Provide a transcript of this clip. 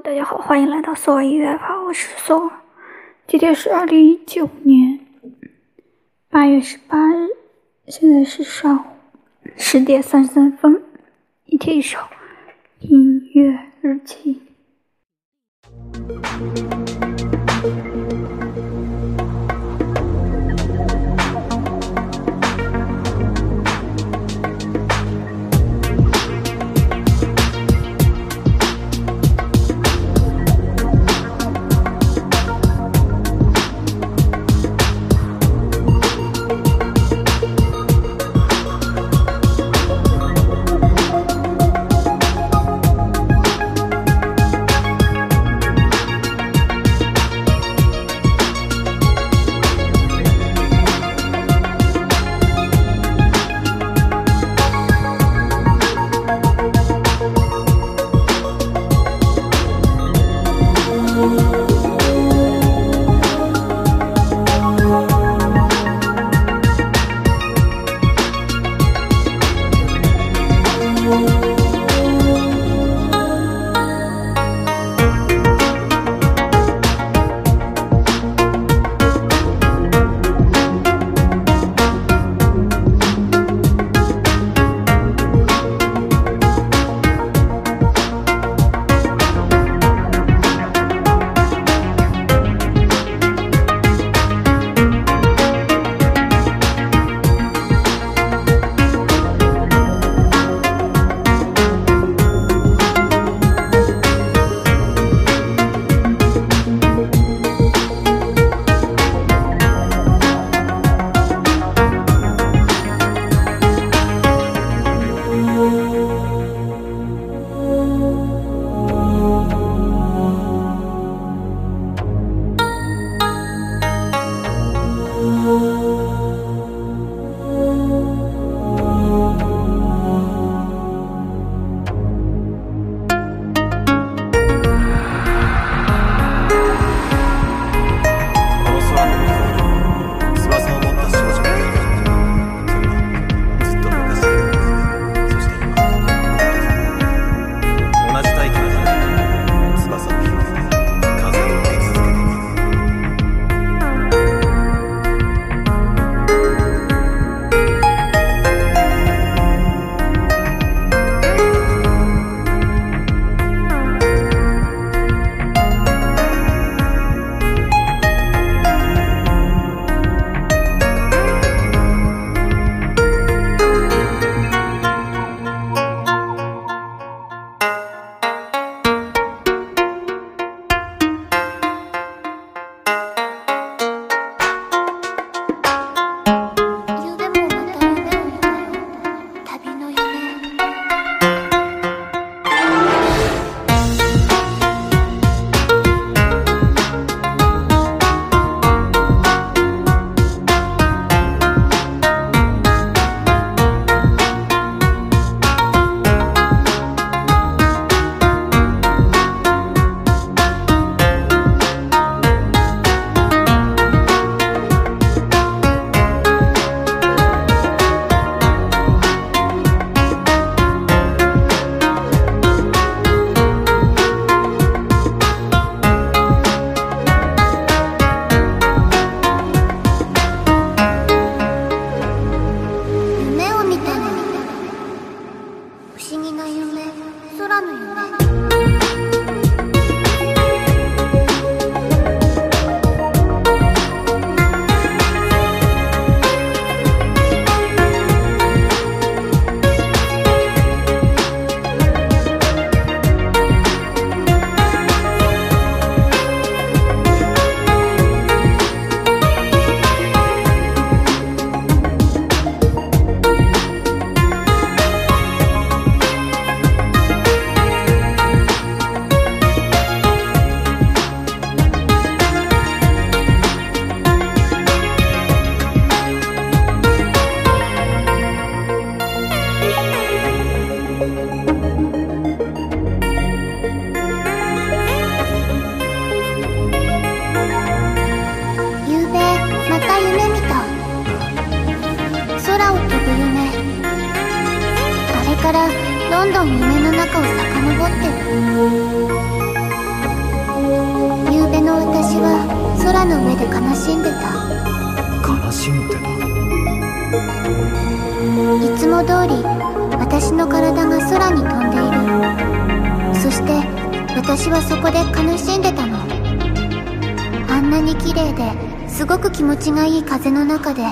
大家好，欢迎来到索尔音乐吧，我是索尔。今天是二零一九年八月十八日，现在是上午十点三十三分。一天一首音乐日记。啊。からどんどん夢の中を遡って。る夕べの私は空の上で悲しんでた。悲しんでた？いつも通り私の体が空に飛んでいる。そして私はそこで悲しんでたの。あんなに綺麗ですごく気持ちがいい風の中で